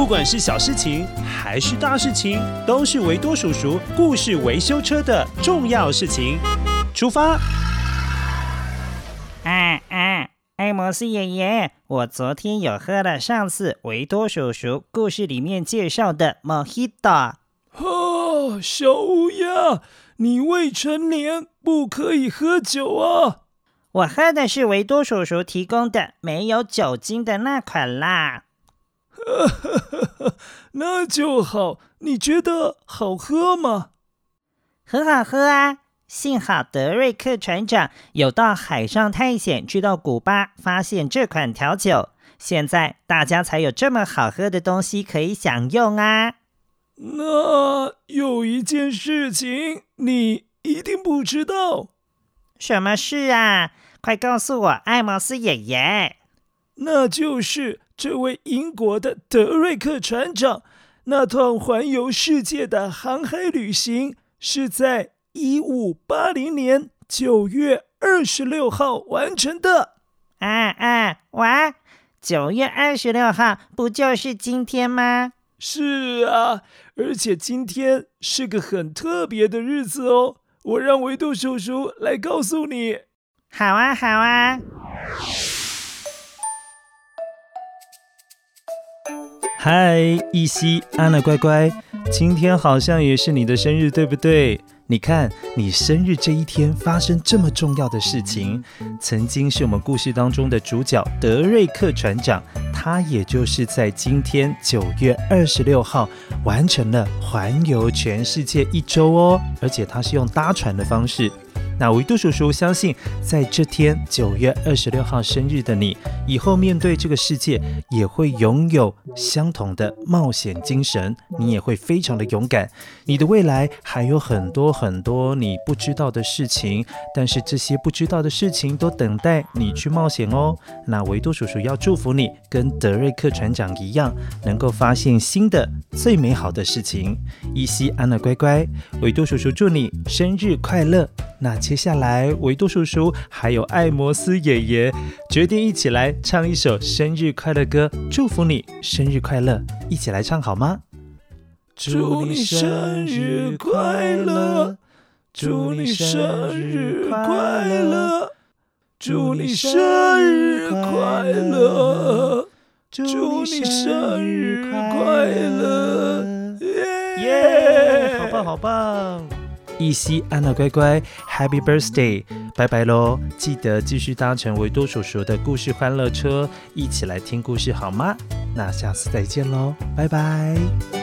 不管是小事情还是大事情，都是维多叔叔故事维修车的重要事情。出发！啊啊！艾摩斯爷爷，我昨天有喝了上次维多叔叔故事里面介绍的莫希朵。哦，小乌鸦，你未成年，不可以喝酒啊！我喝的是维多叔叔提供的没有酒精的那款啦。那就好。你觉得好喝吗？很好喝啊！幸好德瑞克船长有到海上探险，去到古巴发现这款调酒，现在大家才有这么好喝的东西可以享用啊。那有一件事情你一定不知道。什么事啊？快告诉我，艾摩斯爷爷。那就是。这位英国的德瑞克船长，那趟环游世界的航海旅行是在一五八零年九月二十六号完成的。啊啊，哇！九月二十六号不就是今天吗？是啊，而且今天是个很特别的日子哦。我让维度叔叔来告诉你。好啊，好啊。嗨，依稀，安娜乖乖，今天好像也是你的生日，对不对？你看，你生日这一天发生这么重要的事情，曾经是我们故事当中的主角德瑞克船长，他也就是在今天九月二十六号完成了环游全世界一周哦，而且他是用搭船的方式。那维多叔叔相信，在这天九月二十六号生日的你，以后面对这个世界也会拥有相同的冒险精神，你也会非常的勇敢。你的未来还有很多很多你不知道的事情，但是这些不知道的事情都等待你去冒险哦。那维多叔叔要祝福你，跟德瑞克船长一样，能够发现新的最美好的事情。依稀安娜乖乖，维多叔叔祝你生日快乐。那接下来，维多叔叔还有爱摩斯爷爷决定一起来唱一首生日快乐歌，祝福你生日快乐，一起来唱好吗？祝你生日快乐，祝你生日快乐，祝你生日快乐，祝你生日快乐，耶！好棒，好棒。一夕，安娜乖乖，Happy Birthday，拜拜喽！记得继续搭乘维多叔叔的故事欢乐车，一起来听故事好吗？那下次再见喽，拜拜。